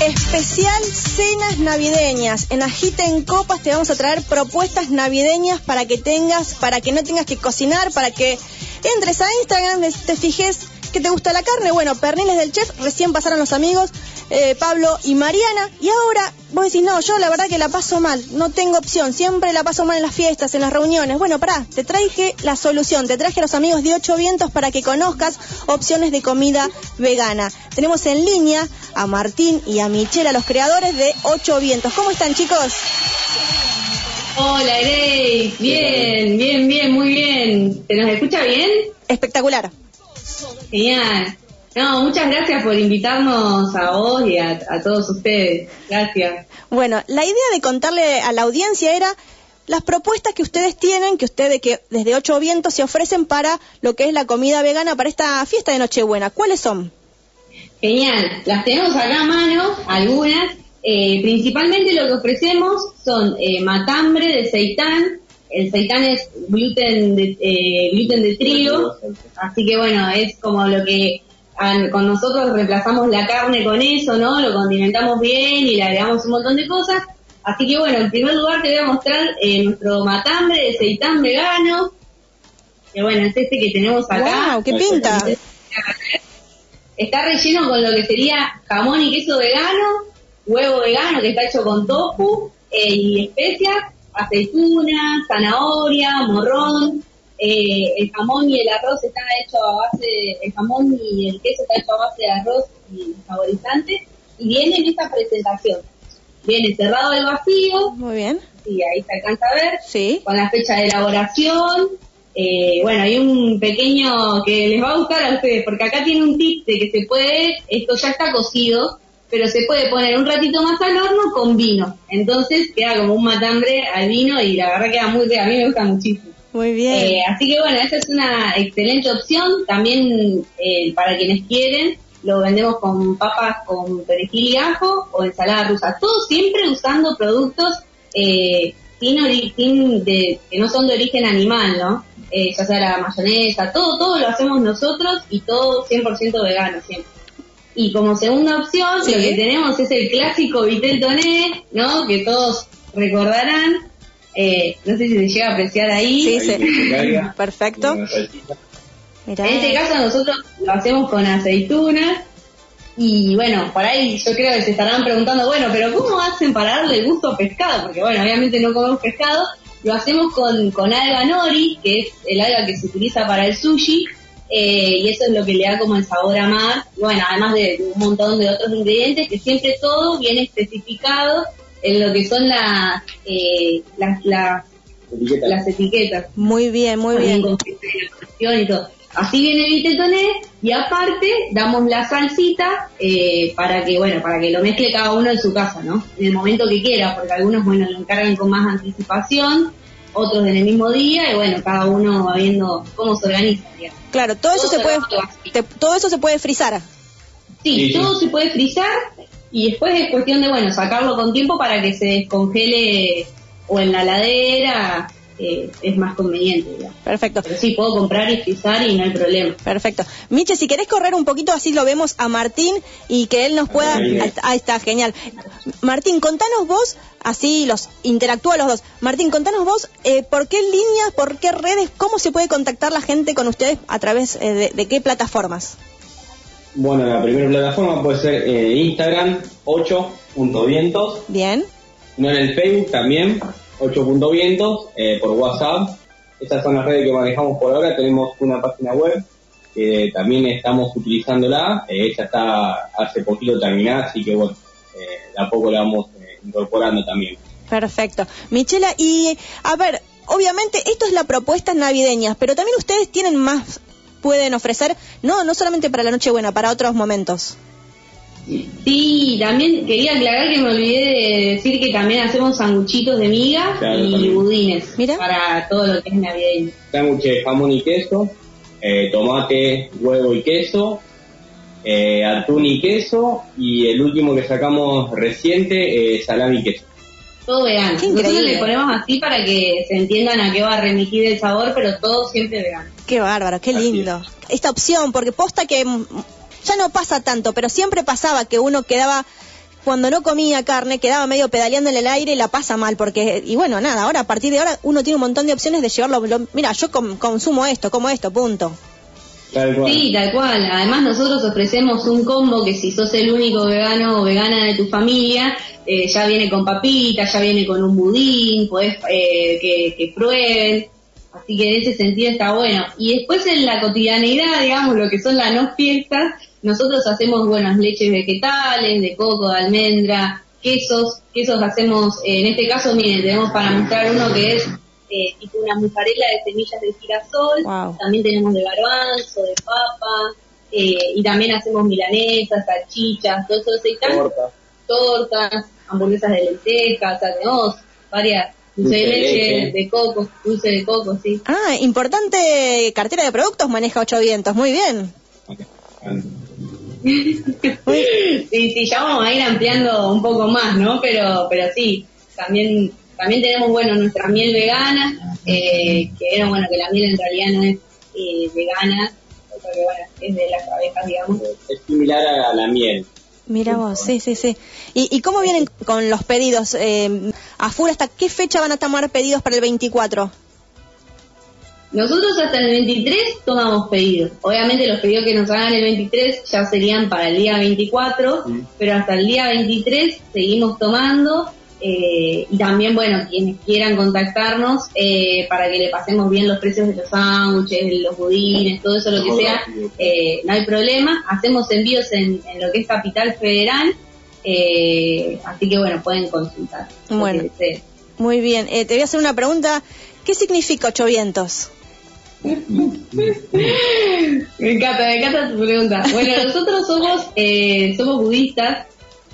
Especial cenas navideñas. En Agita en Copas te vamos a traer propuestas navideñas para que tengas, para que no tengas que cocinar, para que entres a Instagram, te fijes que te gusta la carne. Bueno, perniles del chef, recién pasaron los amigos, eh, Pablo y Mariana. Y ahora vos decís, no, yo la verdad que la paso mal, no tengo opción, siempre la paso mal en las fiestas, en las reuniones. Bueno, pará, te traje la solución, te traje a los amigos de Ocho Vientos para que conozcas opciones de comida vegana. Tenemos en línea a Martín y a Michelle, a los creadores de Ocho Vientos. ¿Cómo están, chicos? Hola, Grace. Bien, bien, bien, muy bien. ¿Se nos escucha bien? Espectacular. Genial. No, muchas gracias por invitarnos a vos y a, a todos ustedes. Gracias. Bueno, la idea de contarle a la audiencia era las propuestas que ustedes tienen, que ustedes que desde Ocho Vientos se ofrecen para lo que es la comida vegana para esta fiesta de Nochebuena. ¿Cuáles son? Genial. Las tenemos acá a mano, algunas. Eh, principalmente lo que ofrecemos son eh, matambre de seitán, el seitán es gluten de, eh, gluten de trigo, así que bueno, es como lo que an- con nosotros reemplazamos la carne con eso, ¿no? Lo condimentamos bien y le agregamos un montón de cosas. Así que bueno, en primer lugar te voy a mostrar eh, nuestro matambre de seitán vegano, que bueno, es este que tenemos acá. ¡Wow! ¡Qué pinta! Está relleno con lo que sería jamón y queso vegano, huevo vegano que está hecho con tofu eh, y especias, aceituna, zanahoria, morrón. Eh, el jamón y el arroz están hechos a base, el jamón y el queso está hecho a base de arroz y saborizante y viene en esta presentación. Viene cerrado el vacío, Muy bien. y ahí se alcanza a ver, Sí. con la fecha de elaboración. Eh, bueno, hay un pequeño que les va a gustar a ustedes, porque acá tiene un tip de que se puede, esto ya está cocido, pero se puede poner un ratito más al horno con vino. Entonces queda como un matambre al vino y la verdad queda muy rico, a mí me gusta muchísimo. Muy bien. Eh, así que bueno, esta es una excelente opción. También eh, para quienes quieren, lo vendemos con papas con perejil y ajo o ensalada rusa. Todo siempre usando productos eh, sin ori- sin de, que no son de origen animal, ¿no? Eh, ya sea la mayonesa, todo, todo lo hacemos nosotros y todo 100% vegano siempre. Y como segunda opción, Sí. lo que tenemos es el clásico Vitel Toné, ¿no? Que todos recordarán. Eh, no sé si se llega a apreciar ahí. Sí, sí. Perfecto. En este caso nosotros lo hacemos con aceitunas y bueno, por ahí yo creo que se estarán preguntando, bueno, pero ¿cómo hacen para darle gusto a pescado? Porque bueno, obviamente no comemos pescado, lo hacemos con, con alga nori, que es el alga que se utiliza para el sushi, eh, y eso es lo que le da como el sabor a mar, y bueno, además de, de un montón de otros ingredientes, que siempre todo viene especificado en lo que son las, eh, las, las, Etiqueta. las etiquetas Muy bien, muy bien. y todo. Así viene el Viteltoné y aparte damos la salsita eh, para que bueno para que lo mezcle cada uno en su casa, ¿no? En el momento que quiera, porque algunos bueno lo encargan con más anticipación, otros en el mismo día y bueno cada uno va viendo cómo se organiza. digamos. Claro, todo eso Todo se se puede, te- todo eso se puede frizar. Sí, Sí, sí. todo se puede frizar y después es cuestión de bueno sacarlo con tiempo para que se descongele o en la ladera eh, es más conveniente. Digamos. Perfecto. Pero sí puedo comprar y frizar y no hay problema. Perfecto. Miche, si querés correr un poquito, así lo vemos a Martín y que él nos pueda... Ahí. Ahí está, ahí está, genial. Martín, contanos vos, así los interactúa los dos. Martín, contanos vos, eh, ¿por qué líneas, por qué redes, cómo se puede contactar la gente con ustedes a través eh, de, de qué plataformas? Bueno, la primera plataforma puede ser eh, Instagram, 8.vientos. Bien. No en el Facebook también, 8.vientos, eh, por WhatsApp. Estas son las redes que manejamos por ahora. Tenemos una página web que también estamos utilizándola. Eh, ella está hace poquito terminada, así que bueno, eh, de a poco la vamos eh, incorporando también. Perfecto. Michela, y a ver, obviamente esto es la propuesta navideñas, pero también ustedes tienen más, pueden ofrecer, no, no solamente para la Nochebuena, para otros momentos. Sí, también quería aclarar que me olvidé de decir que también hacemos sanguchitos de miga Claro, y también. budines Mira. para todo lo que es navideño. Sándwich de jamón y queso, eh, tomate, huevo y queso, eh, atún y queso, y el último que sacamos reciente, eh, salami y queso. Todo vegano. Qué Nosotros increíble. le ponemos así para que se entiendan a qué va a remitir el sabor, pero todo siempre vegano. Qué bárbaro, qué lindo. Esta opción, porque posta que ya no pasa tanto, pero siempre pasaba que uno quedaba, cuando no comía carne, quedaba medio pedaleando en el aire y la pasa mal, porque, y bueno, nada, ahora a partir de ahora uno tiene un montón de opciones de llevarlo, lo- mira, yo com- consumo esto, como esto, punto. Tal cual. Sí, tal cual. Además nosotros ofrecemos un combo que si sos el único vegano o vegana de tu familia, eh, ya viene con papitas, ya viene con un budín, podés eh, que, que prueben. Así que en ese sentido está bueno. Y después en la cotidianeidad, digamos, lo que son las no fiestas, nosotros hacemos buenas leches vegetales, de coco, de almendra, quesos. Quesos hacemos, eh, en este caso, miren, tenemos para mostrar uno que es eh, tipo una mozzarella de semillas de girasol. Wow. También tenemos de garbanzo, de papa, eh, y también hacemos milanesas, salchichas, todo eso de tortas, hamburguesas de lentejas, tenemos varias, dulce de leche. de coco, dulce de coco, sí. Ah, importante cartera de productos maneja Ocho Vientos, muy bien. sí, sí, ya vamos a ir ampliando un poco más, ¿no? Pero, pero sí, también, también tenemos, bueno, nuestra miel vegana, eh, que era, bueno, que la miel en realidad no es eh, vegana, porque, bueno, es de las abejas, digamos. Es similar a la miel. Mira vos, sí, sí, sí. ¿Y, y cómo vienen con los pedidos? Eh, ¿A full hasta qué fecha van a tomar pedidos para el 24? Nosotros hasta el 23 tomamos pedidos. Obviamente los pedidos que nos hagan el 23 ya serían para el día 24, pero hasta el día 23 seguimos tomando. Eh, y también, bueno, quienes quieran contactarnos eh, para que le pasemos bien los precios de los sándwiches, de los budines, todo eso, lo que sea, eh, no hay problema. Hacemos envíos en, en lo que es Capital Federal, eh, así que, bueno, pueden consultar. Bueno. Muy bien. Eh, te voy a hacer una pregunta. ¿Qué significa ocho vientos? Me encanta, me encanta tu pregunta. Bueno, nosotros somos, eh, somos budistas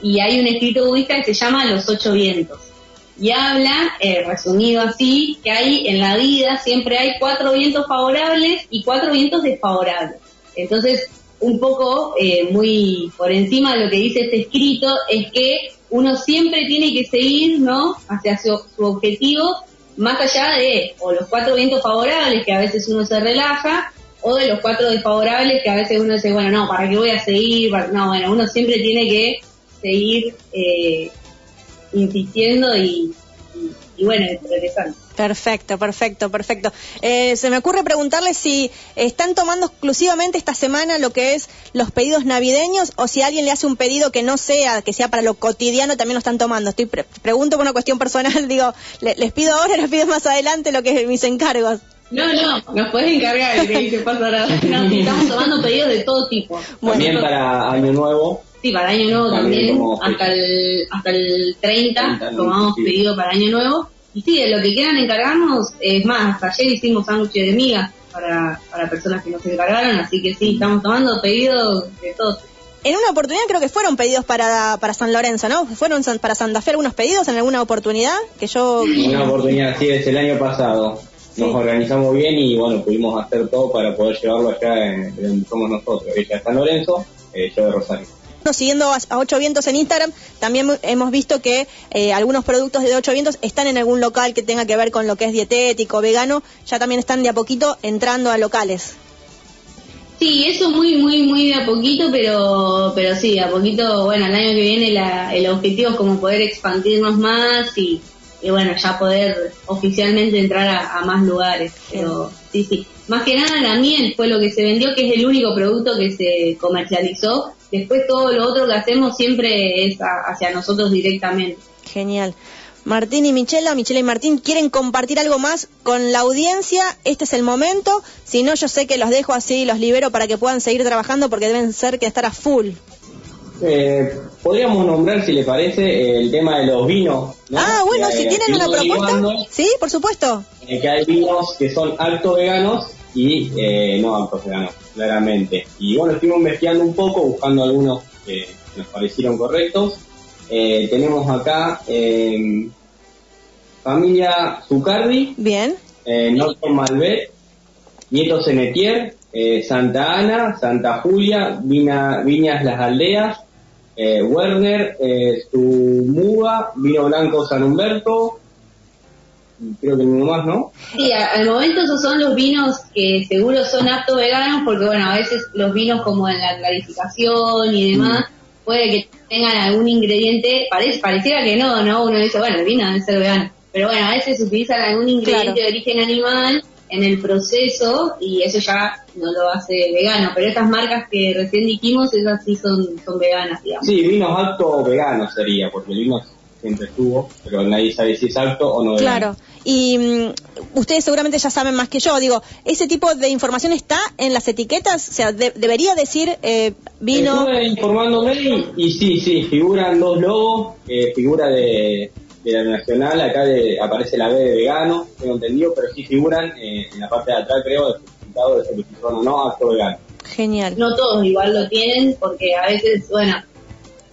y hay un escrito budista que se llama Los Ocho Vientos. Y habla, eh, resumido así, que hay en la vida siempre hay cuatro vientos favorables y cuatro vientos desfavorables. Entonces, un poco, eh, muy por encima de lo que dice este escrito, es que uno siempre tiene que seguir, ¿no? Hacia su, su objetivo, más allá de, o los cuatro vientos favorables, que a veces uno se relaja, o de los cuatro desfavorables, que a veces uno dice, bueno, no, ¿para qué voy a seguir? No, bueno, uno siempre tiene que seguir eh, insistiendo y, y, y bueno, progresando. Perfecto, perfecto, perfecto. Eh, se me ocurre preguntarle si están tomando exclusivamente esta semana lo que es los pedidos navideños o si alguien le hace un pedido que no sea, que sea para lo cotidiano, también lo están tomando. Estoy pre- pregunto por una cuestión personal, digo, le- les pido ahora, les pido más adelante lo que es mis encargos. No, no, nos puedes encargar, que que pasa nada. No, estamos tomando pedidos de todo tipo. También para Año Nuevo, Sí, para Año Nuevo También hasta el, hasta el 30 30, tomamos sí. pedido para Año Nuevo. Y sí, de lo que quieran encargarnos, es más, hasta ayer hicimos sándwiches de migas para, para personas que nos encargaron, así que sí, estamos tomando pedidos de todos. En una oportunidad creo que fueron pedidos para, para San Lorenzo, ¿no? ¿Fueron san- para Santa Fe algunos pedidos en alguna oportunidad? Que yo... una oportunidad así es el año pasado. Nos Sí. organizamos bien y bueno, pudimos hacer todo para poder llevarlo allá en, en donde somos nosotros. Ella está en Lorenzo, eh, yo de Rosario. Siguiendo a, Ocho Vientos en Instagram, también hemos visto que eh, algunos productos de Ocho Vientos están en algún local que tenga que ver con lo que es dietético, vegano, ya también están de a poquito entrando a locales. Sí, eso muy, muy, muy de a poquito, pero, pero sí, de a poquito, bueno, el año que viene la, el objetivo es como poder expandirnos más y, y bueno, ya poder oficialmente entrar a, a más lugares. Pero sí, sí. Más que nada la miel fue lo que se vendió, que es el único producto que se comercializó. Después todo lo otro que hacemos siempre es a- hacia nosotros directamente. Genial. Martín y Michela, Michela y Martín, ¿quieren compartir algo más con la audiencia? Este es el momento. Si no, yo sé que los dejo así, los libero para que puedan seguir trabajando porque deben ser que estar a full. Eh, podríamos nombrar, si le parece, el tema de los vinos. ¿no? Ah, bueno, Que, si eh, tienen una propuesta. Sí, por supuesto. eh, que hay vinos que son alto veganos y eh, no altos veganos, claramente. Y bueno, estuvimos investigando un poco, buscando algunos que nos parecieron correctos. Eh, tenemos acá eh, familia Zucardi, Bien. eh, Norton Malbec, Nieto Senetier, eh, Santa Ana, Santa Julia, Vina- Viñas Las Aldeas, eh, Werner, eh, Sumuga, Vino Blanco San Humberto, creo que ninguno más, ¿no? Sí, a- al momento esos son los vinos que seguro son apto veganos, porque bueno, a veces los vinos como en la clarificación y demás, puede que tengan algún ingrediente, parece, pareciera que no, ¿no? Uno dice, bueno, el vino debe ser vegano, pero bueno, a veces utilizan algún ingrediente Claro. de origen animal en el proceso y eso ya no lo hace vegano, pero estas marcas que recién dijimos, esas sí son, son veganas, digamos. Sí, vinos alto veganos sería, porque el vino siempre estuvo, pero nadie sabe si es alto o no. Claro. Y mm, ustedes seguramente ya saben más que yo. Digo, ¿ese tipo de información está en las etiquetas? O sea, de- debería decir eh, vino. Estuve informándome y, y sí, sí, figuran dos logos, eh, figura de, de la nacional, acá de- aparece la B de vegano, tengo entendido, pero sí figuran eh, en la parte de atrás, creo, de certificado de o no, acto vegano. Genial. no todos igual lo tienen porque a veces, bueno,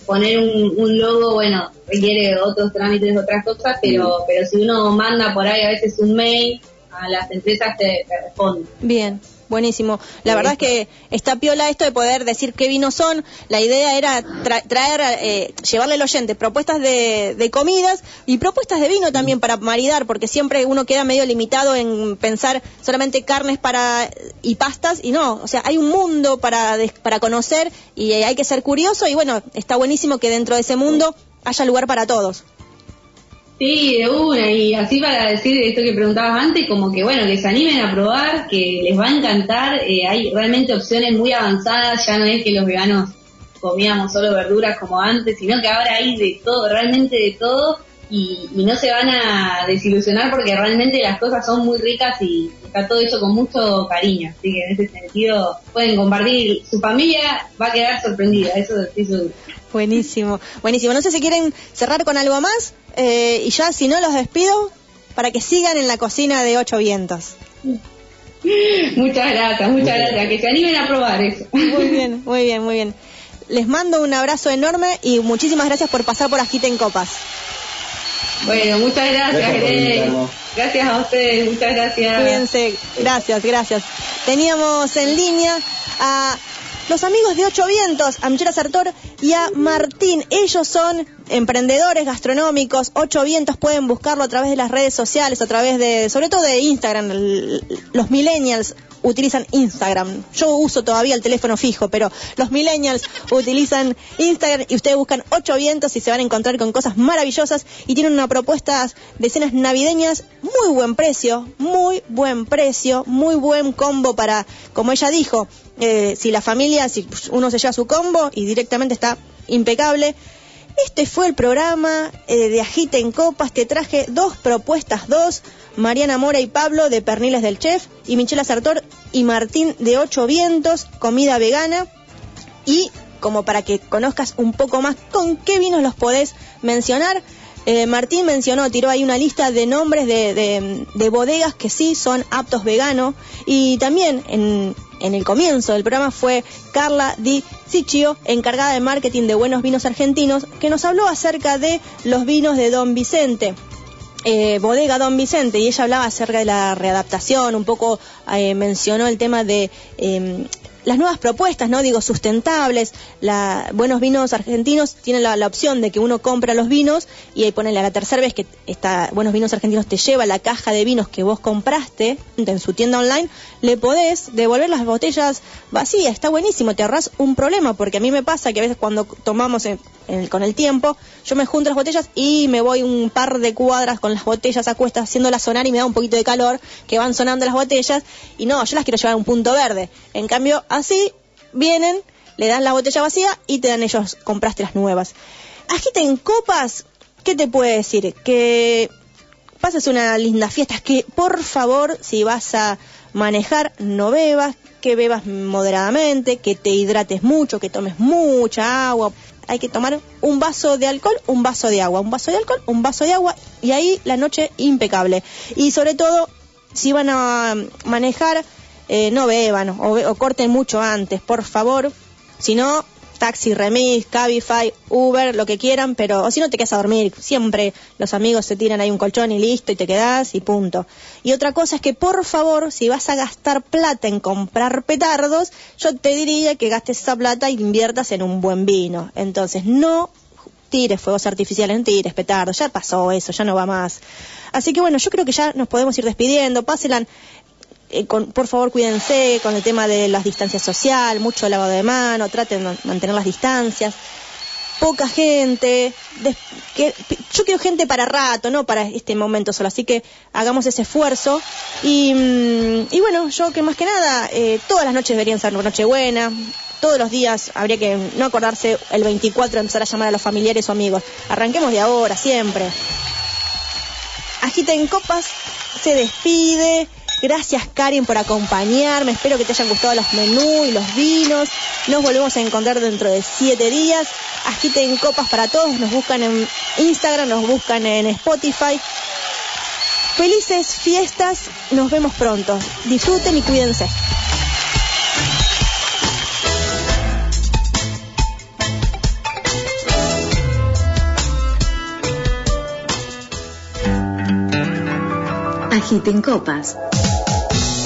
poner un, un logo, bueno, requiere otros trámites, otras cosas, pero, pero si uno manda por ahí a veces un mail a las empresas te, te responden. Bien, Buenísimo. La verdad es que está piola esto de poder decir qué vinos son. La idea era tra- traer, eh, llevarle al oyente propuestas de, de comidas y propuestas de vino también para maridar, porque siempre uno queda medio limitado en pensar solamente carnes para y pastas y no, o sea, hay un mundo para para conocer y hay que ser curioso y bueno, está buenísimo que dentro de ese mundo haya lugar para todos. Sí, de una, y así para decir esto que preguntabas antes, como que bueno, que se animen a probar, que les va a encantar, eh, hay realmente opciones muy avanzadas, ya no es que los veganos comíamos solo verduras como antes, sino que ahora hay de todo, realmente de todo, y, no se van a desilusionar porque realmente las cosas son muy ricas y está todo hecho con mucho cariño, así que en ese sentido pueden compartir, su familia va a quedar sorprendida, eso estoy seguro. Buenísimo, buenísimo. No sé si quieren cerrar con algo más eh, y ya si no los despido para que sigan en la cocina de Ocho Vientos. Muchas gracias, muchas gracias, que se animen a probar eso. Muy bien, muy bien, muy bien. Les mando un abrazo enorme y muchísimas gracias por pasar por Agita en Copas. Bueno, muchas gracias, Gracias. Gracias a ustedes, muchas gracias. Cuídense, gracias, gracias. Teníamos en línea a los amigos de Ocho Vientos, a Michela Sartor y a Martín. Ellos son emprendedores gastronómicos. Ocho Vientos pueden buscarlo a través de las redes sociales, a través de, sobre todo de Instagram. Los millennials utilizan Instagram. Yo uso todavía el teléfono fijo, pero los millennials utilizan Instagram y ustedes buscan Ocho Vientos y se van a encontrar con cosas maravillosas y tienen una propuesta de cenas navideñas muy buen precio, muy buen precio, muy buen combo para, como ella dijo, eh, si la familia, si uno se lleva su combo y directamente está impecable. Este fue el programa eh, de Agita en Copas. Te traje dos propuestas, dos. Mariana Mora y Pablo de Perniles del Chef y Michela Sartor y Martín de Ocho Vientos, comida vegana. Y como para que conozcas un poco más con qué vinos los podés mencionar, eh, Martín mencionó, tiró ahí una lista de nombres de, de- de bodegas que sí son aptos vegano. Y también en, en el comienzo del programa fue Carla Di Ciccio, encargada de marketing de buenos vinos argentinos, que nos habló acerca de los vinos de Don Vicente. eh, bodega Don Vicente y ella hablaba acerca de la readaptación, un poco eh, mencionó el tema de eh, las nuevas propuestas, ¿no? Digo, sustentables, la, buenos vinos argentinos tienen la, opción de que uno compra los vinos y ahí ponele a la tercera vez que está Buenos Vinos Argentinos te lleva la caja de vinos que vos compraste en su tienda online, le podés devolver las botellas vacías, está buenísimo, te ahorras un problema, porque a mí me pasa que a veces cuando tomamos en- en- con el tiempo, yo me junto las botellas y me voy un par de cuadras con las botellas a cuestas haciéndolas sonar y me da un poquito de calor, que van sonando las botellas, y no, yo las quiero llevar a un punto verde. En cambio, así vienen, le dan la botella vacía y te dan ellos, compraste las nuevas. Agita en copas, ¿qué te puede decir? Que pases una linda fiesta, que por favor, si vas a manejar, no bebas, que bebas moderadamente, que te hidrates mucho, que tomes mucha agua. Hay que tomar un vaso de alcohol, un vaso de agua, un vaso de alcohol, un vaso de agua y ahí la noche impecable. Y sobre todo, si van a manejar, eh, no beban o, o corten mucho antes, por favor. Si no, taxi, remis, Cabify, Uber, lo que quieran, pero o si no te quedas a dormir, siempre los amigos se tiran ahí un colchón y listo y te quedas y punto. Y otra cosa es que por favor, si vas a gastar plata en comprar petardos, yo te diría que gastes esa plata e inviertas en un buen vino. Entonces, no tires fuegos artificiales, no tires petardos, ya pasó eso, ya no va más. Así que bueno, yo creo que ya nos podemos ir despidiendo, pásenla eh, por favor cuídense con el tema de las distancias social, mucho lavado de mano, traten de mantener las distancias. Poca gente, yo quiero gente para rato, no para este momento solo, así que hagamos ese esfuerzo. Y, mm, bueno, yo que más que nada, eh, todas las noches deberían ser Nochebuena, todos los días habría que no acordarse el 24 de empezar a llamar a los familiares o amigos. Arranquemos de ahora, siempre. Agita en Copas se despide. Gracias Karen por acompañarme. Espero que te hayan gustado los menús y los vinos. Nos volvemos a encontrar dentro de siete días. Agita en Copas para todos. Nos buscan en Instagram, nos buscan en Spotify. Felices fiestas. Nos vemos pronto. Disfruten y cuídense. Agiten copas.